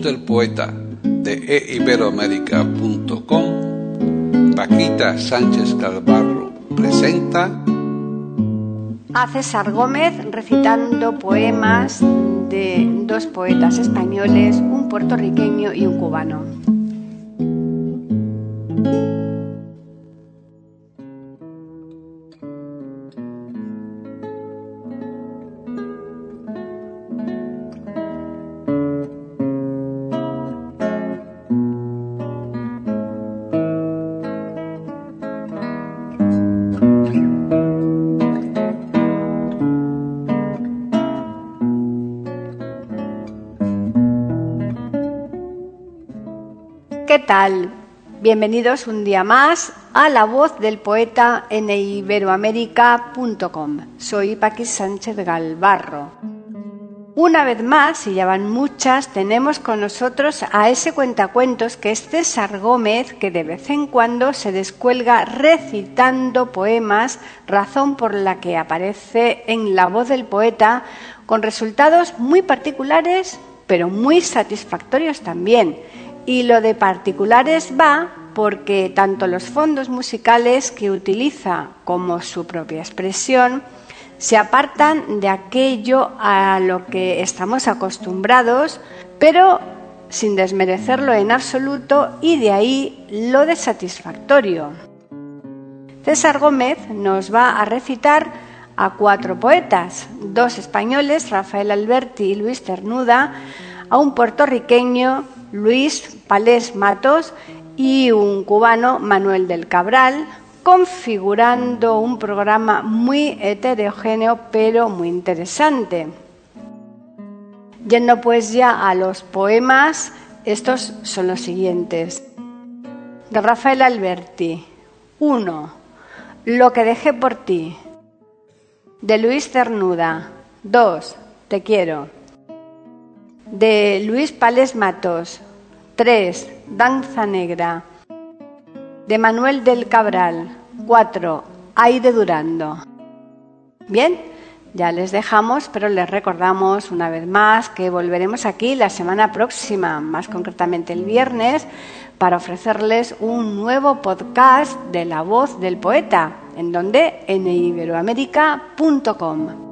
Del poeta de eiberoamérica.com, Paquita Sánchez Calvarro presenta a César Gómez recitando poemas de dos poetas españoles, un puertorriqueño y un cubano. ¿Qué tal? Bienvenidos un día más a La Voz del Poeta en iberoamérica.com. Soy Paqui Sánchez Galvarro. Una vez más, y ya van muchas, tenemos con nosotros a ese cuentacuentos que es César Gómez, que de vez en cuando se descuelga recitando poemas, razón por la que aparece en La Voz del Poeta, con resultados muy particulares, pero muy satisfactorios también y lo de particulares va porque tanto los fondos musicales que utiliza como su propia expresión se apartan de aquello a lo que estamos acostumbrados, pero sin desmerecerlo en absoluto y de ahí lo de satisfactorio. César Gómez nos va a recitar a cuatro poetas, dos españoles, Rafael Alberti y Luis Cernuda, a un puertorriqueño, Luis Palés Matos y un cubano, Manuel del Cabral, configurando un programa muy heterogéneo pero muy interesante. Yendo pues ya a los poemas, estos son los siguientes. De Rafael Alberti. 1. Lo que dejé por ti. De Luis Cernuda. 2. Te quiero de Luis Pales Matos. 3. Danza Negra. De Manuel del Cabral. 4. Aide Durando. Bien, ya les dejamos, pero les recordamos una vez más que volveremos aquí la semana próxima, más concretamente el viernes, para ofrecerles un nuevo podcast de la voz del poeta, en donde en iberoamérica.com.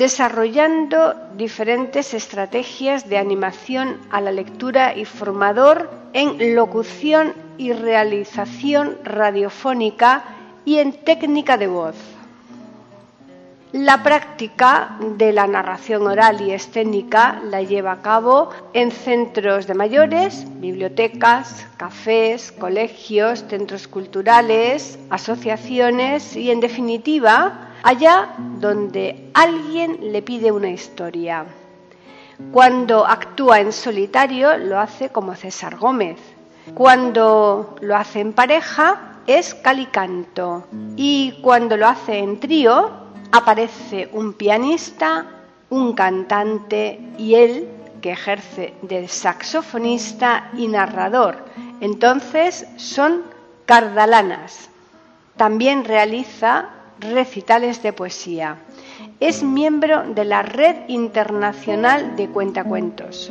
desarrollando diferentes estrategias de animación a la lectura y formador en locución y realización radiofónica y en técnica de voz. La práctica de la narración oral y escénica la lleva a cabo en centros de mayores, bibliotecas, cafés, colegios, centros culturales, asociaciones y, en definitiva, allá donde alguien le pide una historia. Cuando actúa en solitario lo hace como César Gómez. Cuando lo hace en pareja es calicanto y cuando lo hace en trío aparece un pianista, un cantante y él que ejerce de saxofonista y narrador. Entonces son cardalanas. También realiza recitales de poesía. Es miembro de la Red Internacional de Cuentacuentos.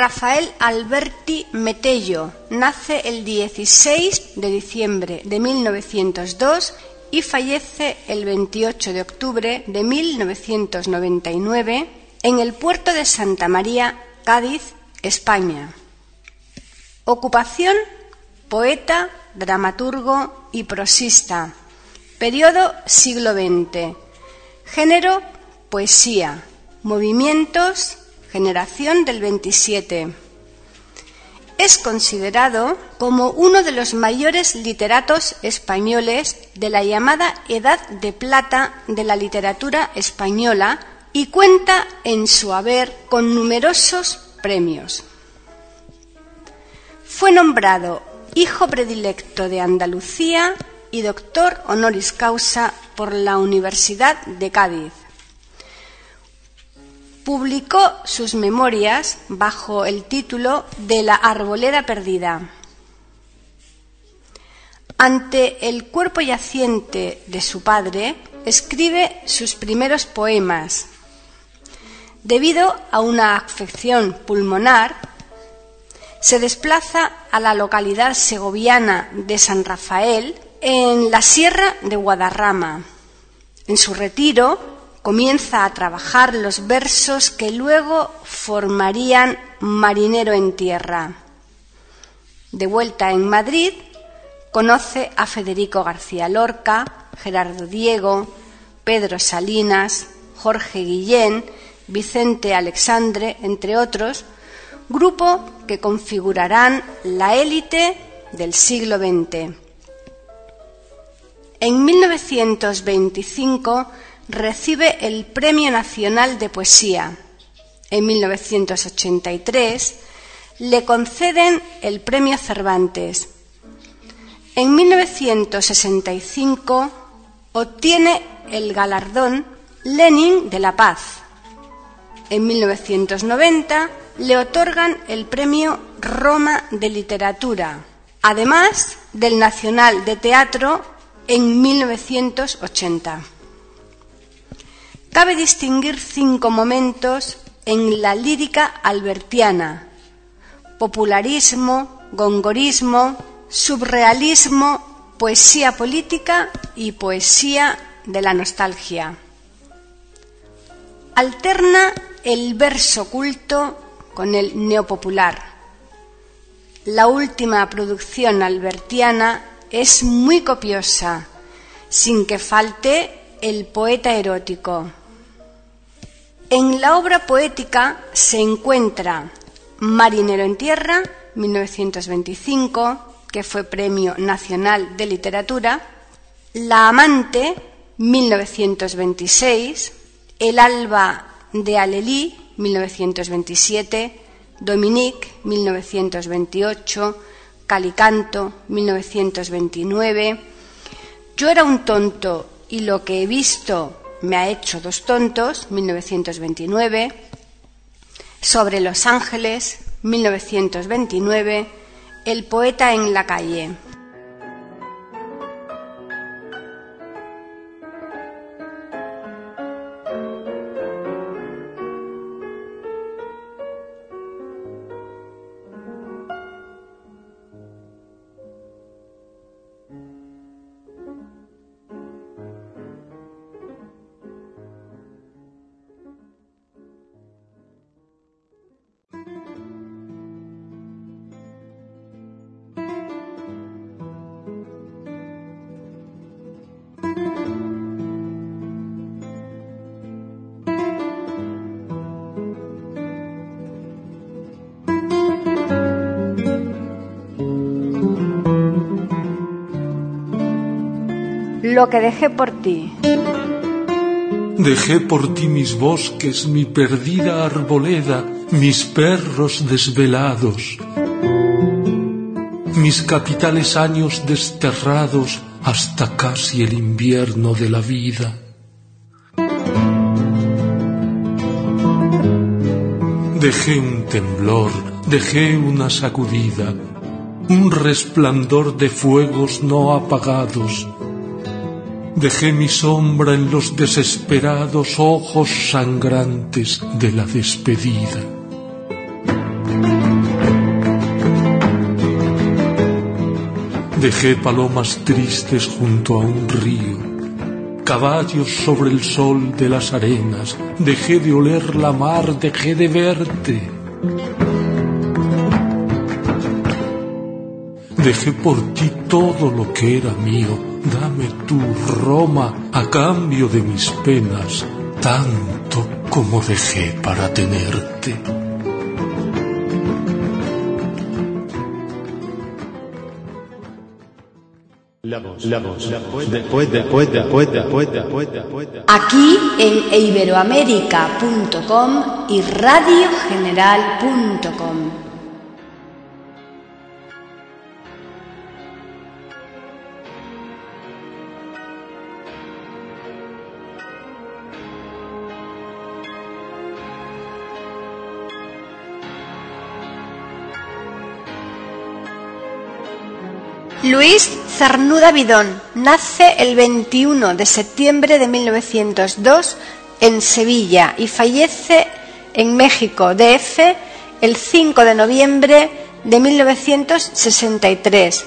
Rafael Alberti Metello nace el 16 de diciembre de 1902 y fallece el 28 de octubre de 1999 en el puerto de Santa María, Cádiz, España. Ocupación, poeta, dramaturgo y prosista. Periodo siglo XX. Género, poesía. Movimientos, generación del 27. Es considerado como uno de los mayores literatos españoles de la llamada Edad de Plata de la literatura española y cuenta en su haber con numerosos premios. Fue nombrado hijo predilecto de Andalucía y doctor honoris causa por la Universidad de Cádiz publicó sus memorias bajo el título de La Arboleda Perdida. Ante el cuerpo yaciente de su padre, escribe sus primeros poemas. Debido a una afección pulmonar, se desplaza a la localidad segoviana de San Rafael, en la sierra de Guadarrama. En su retiro, comienza a trabajar los versos que luego formarían Marinero en Tierra. De vuelta en Madrid, conoce a Federico García Lorca, Gerardo Diego, Pedro Salinas, Jorge Guillén, Vicente Alexandre, entre otros, grupo que configurarán la élite del siglo XX. En 1925 recibe el Premio Nacional de Poesía. En 1983 le conceden el Premio Cervantes. En 1965 obtiene el galardón Lenin de la Paz. En 1990 le otorgan el Premio Roma de Literatura, además del Nacional de Teatro en 1980. Cabe distinguir cinco momentos en la lírica albertiana. Popularismo, gongorismo, subrealismo, poesía política y poesía de la nostalgia. Alterna el verso culto con el neopopular. La última producción albertiana es muy copiosa, sin que falte el poeta erótico. En la obra poética se encuentra Marinero en Tierra, 1925, que fue Premio Nacional de Literatura, La Amante, 1926, El Alba de Alelí, 1927, Dominique, 1928, Calicanto, 1929, Yo era un tonto y lo que he visto me ha hecho dos tontos, 1929, Sobre los ángeles, 1929, El poeta en la calle. Lo que dejé por ti. Dejé por ti mis bosques, mi perdida arboleda, mis perros desvelados, mis capitales años desterrados hasta casi el invierno de la vida. Dejé un temblor, dejé una sacudida, un resplandor de fuegos no apagados, Dejé mi sombra en los desesperados ojos sangrantes de la despedida. Dejé palomas tristes junto a un río, caballos sobre el sol de las arenas, dejé de oler la mar, dejé de verte. Dejé por ti todo lo que era mío, Dame tú, Roma, a cambio de mis penas, tanto como dejé para tenerte. Aquí en iberoamérica.com y radiogeneral.com. Luis Cernuda Bidón nace el 21 de septiembre de 1902 en Sevilla y fallece en México, DF, el 5 de noviembre de 1963.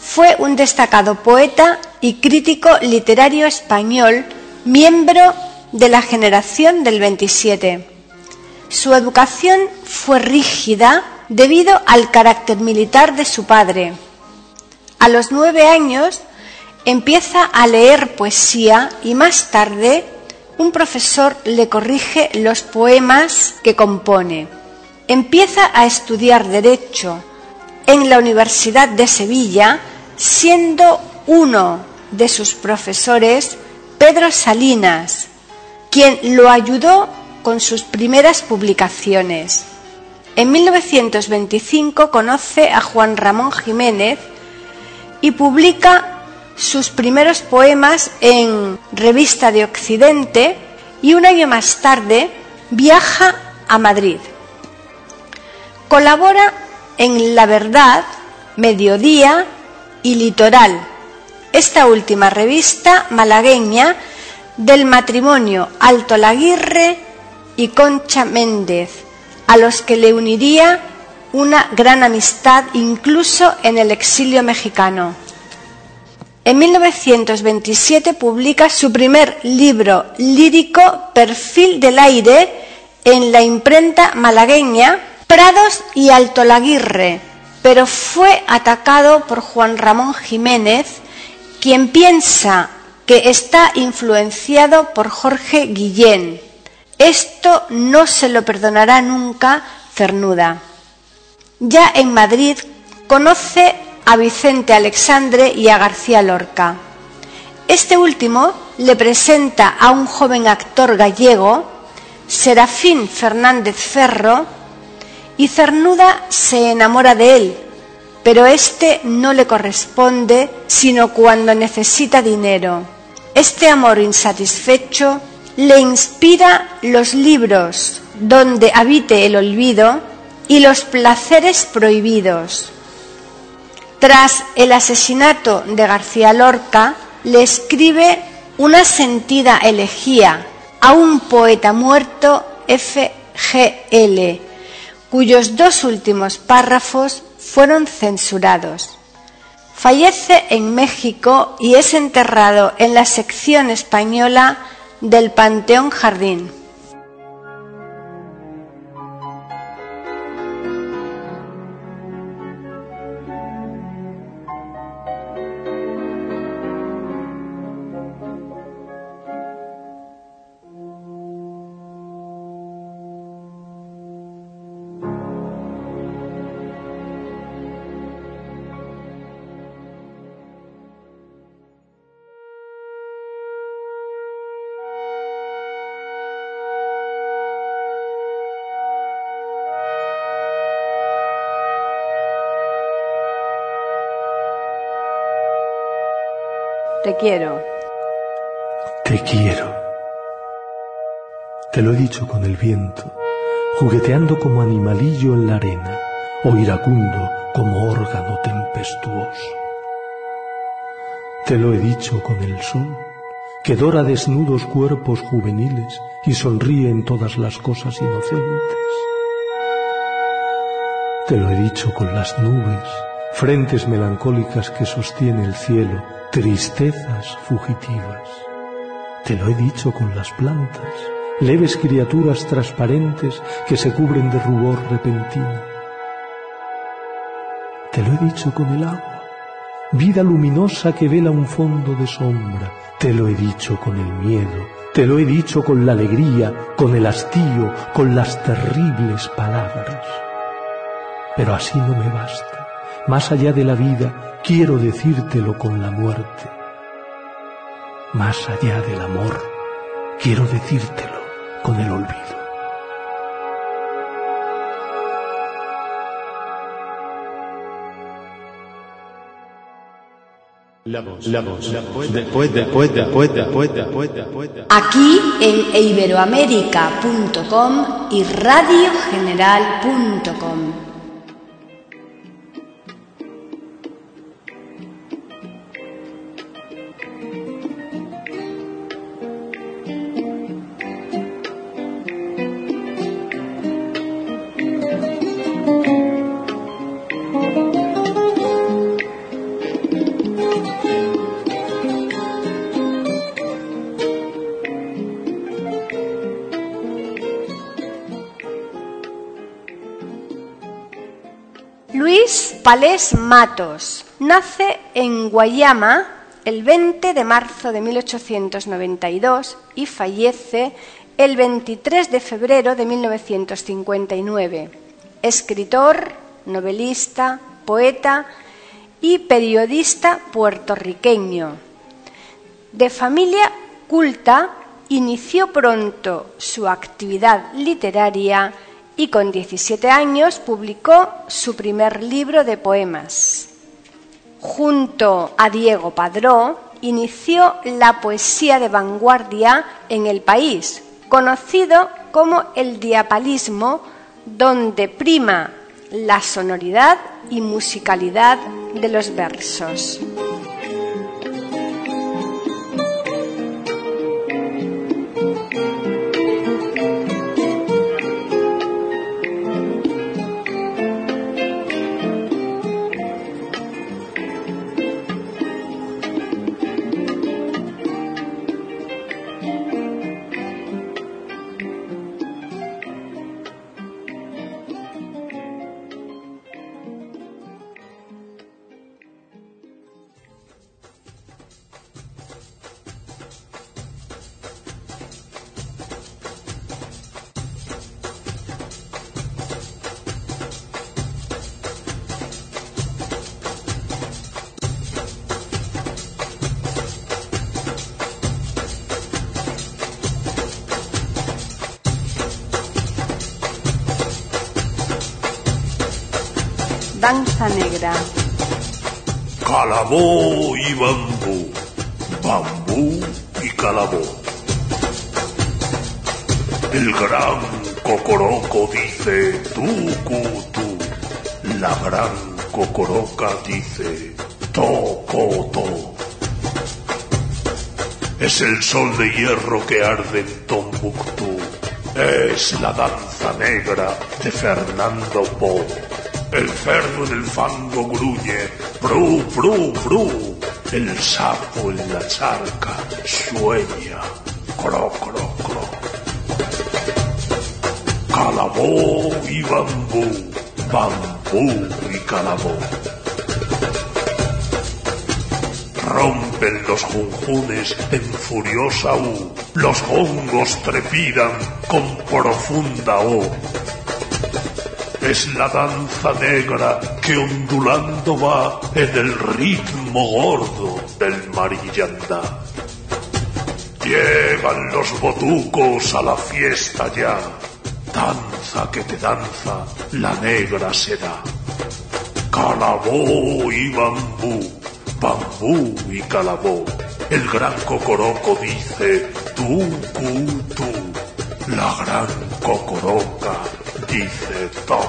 Fue un destacado poeta y crítico literario español, miembro de la generación del 27. Su educación fue rígida debido al carácter militar de su padre a los nueve años empieza a leer poesía y más tarde un profesor le corrige los poemas que compone. Empieza a estudiar Derecho en la Universidad de Sevilla, siendo uno de sus profesores Pedro Salinas, quien lo ayudó con sus primeras publicaciones. En 1925 conoce a Juan Ramón Jiménez, y publica sus primeros poemas en Revista de Occidente y un año más tarde viaja a Madrid. Colabora en La Verdad, Mediodía y Litoral, esta última revista malagueña del matrimonio Alto Laguirre y Concha Méndez, a los que le uniría una gran amistad incluso en el exilio mexicano. En 1927 publica su primer libro lírico Perfil del aire en la imprenta malagueña Prados y Alto Laguirre, pero fue atacado por Juan Ramón Jiménez, quien piensa que está influenciado por Jorge Guillén. Esto no se lo perdonará nunca Cernuda. Ya en Madrid conoce a Vicente Alexandre y a García Lorca. Este último le presenta a un joven actor gallego, Serafín Fernández Ferro, y Cernuda se enamora de él, pero este no le corresponde sino cuando necesita dinero. Este amor insatisfecho le inspira los libros donde habite el olvido y los placeres prohibidos. Tras el asesinato de García Lorca, le escribe una sentida elegía a un poeta muerto, F.G.L., cuyos dos últimos párrafos fueron censurados. Fallece en México y es enterrado en la sección española del Panteón Jardín. Te quiero. Te quiero. Te lo he dicho con el viento, jugueteando como animalillo en la arena, o iracundo como órgano tempestuoso. Te lo he dicho con el sol, que dora desnudos cuerpos juveniles y sonríe en todas las cosas inocentes. Te lo he dicho con las nubes, frentes melancólicas que sostiene el cielo tristezas fugitivas. Te lo he dicho con las plantas, leves criaturas transparentes que se cubren de rubor repentino. Te lo he dicho con el agua, vida luminosa que vela un fondo de sombra. Te lo he dicho con el miedo, te lo he dicho con la alegría, con el hastío, con las terribles palabras. Pero así no me basta. Más allá de la vida, quiero decírtelo con la muerte. Más allá del amor, quiero decírtelo con el olvido. Aquí en iberoamérica.com y radiogeneral.com. Palés Matos nace en Guayama el 20 de marzo de 1892 y fallece el 23 de febrero de 1959. Escritor, novelista, poeta y periodista puertorriqueño. De familia culta, inició pronto su actividad literaria y con 17 años publicó su primer libro de poemas. Junto a Diego Padró inició la poesía de vanguardia en el país, conocido como el diapalismo, donde prima la sonoridad y musicalidad de los versos. Danza Negra. Calabó y bambú, bambú y calabó. El gran cocoroco dice tú, tú. La gran cocoroca dice toco, to. Es el sol de hierro que arde en Tombuctú. Es la danza negra de Fernando Po. El cerdo en el fango gruñe, bru, bru, bru. El sapo en la charca sueña, cro, cro, cro. Calabó y bambú, bambú y calabó. Rompen los junjunes en furiosa U, los hongos trepidan con profunda O. Es la danza negra que ondulando va en el ritmo gordo del marillanda. Llegan los botucos a la fiesta ya, danza que te danza, la negra será. Calabó y bambú, bambú y calabó. El gran cocoroco dice tú, cu, tú. La gran dice to.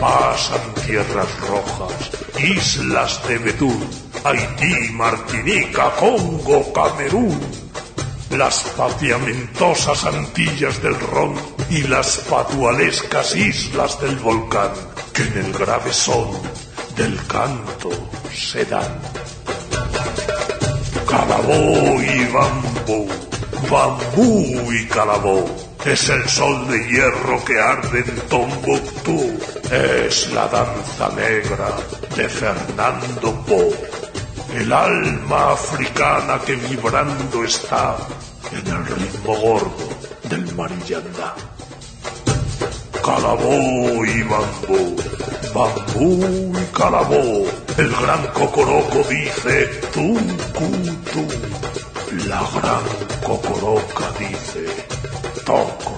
Pasan tierras rojas, islas de Betún, Haití, Martinica, Congo, Camerún. Las papiamentosas Antillas del Ron y las patualescas islas del volcán que en el grave son del canto se dan. Y bambú, bambú y calabó. Es el sol de hierro que arde en Tombuctú. Es la danza negra de Fernando Po. El alma africana que vibrando está en el ritmo gordo del marillanda. Calabó y bambú, bambú y calabó. El gran cocoroco dice tú, tú. La gran cocoroca dice toco,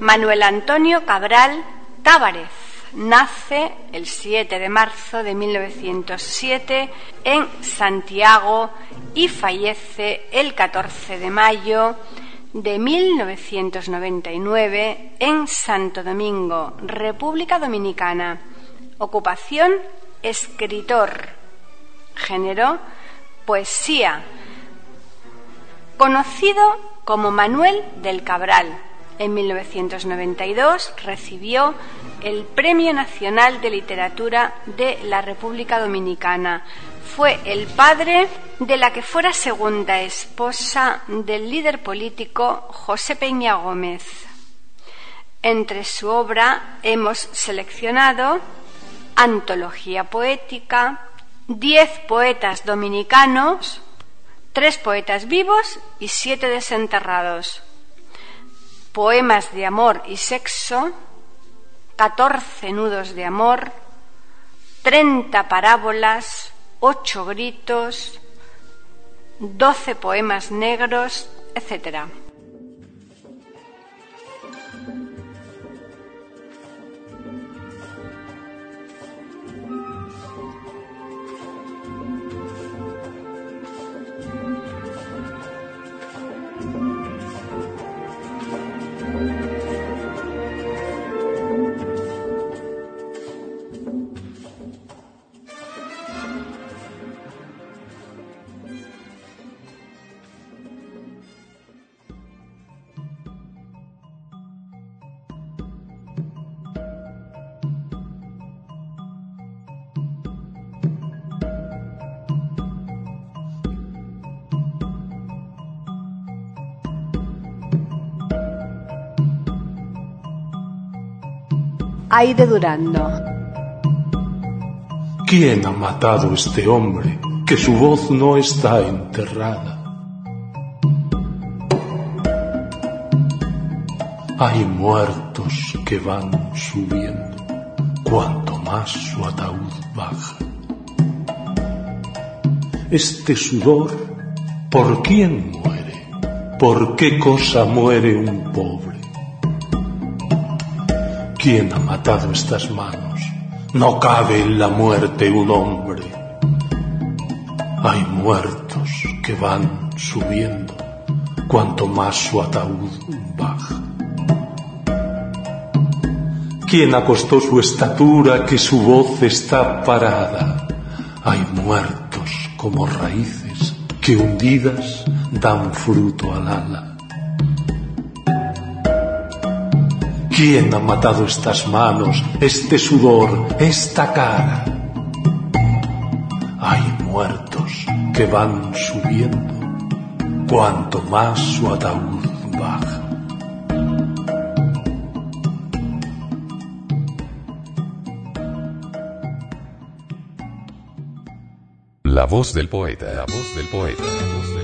Manuel Antonio Cabral Távarez nace el 7 de marzo de 1907 en Santiago y fallece el 14 de mayo de 1999 en Santo Domingo, República Dominicana. Ocupación, escritor. Género, poesía. Conocido como Manuel del Cabral. En 1992 recibió el Premio Nacional de Literatura de la República Dominicana. Fue el padre de la que fuera segunda esposa del líder político José Peña Gómez. Entre su obra hemos seleccionado Antología Poética, Diez poetas dominicanos, Tres poetas vivos y siete desenterrados poemas de amor y sexo, 14 nudos de amor, 30 parábolas, 8 gritos, 12 poemas negros, etc. Aide Durando. ¿Quién ha matado este hombre que su voz no está enterrada? Hay muertos que van subiendo cuanto más su ataúd baja. Este sudor, ¿por quién muere? ¿Por qué cosa muere un pobre? ¿Quién ha matado estas manos? No cabe en la muerte un hombre. Hay muertos que van subiendo cuanto más su ataúd baja. ¿Quién acostó su estatura que su voz está parada? Hay muertos como raíces que hundidas dan fruto al ala. ¿Quién ha matado estas manos, este sudor, esta cara? Hay muertos que van subiendo cuanto más su ataúd baja. La voz del poeta, la voz del poeta, la voz del poeta.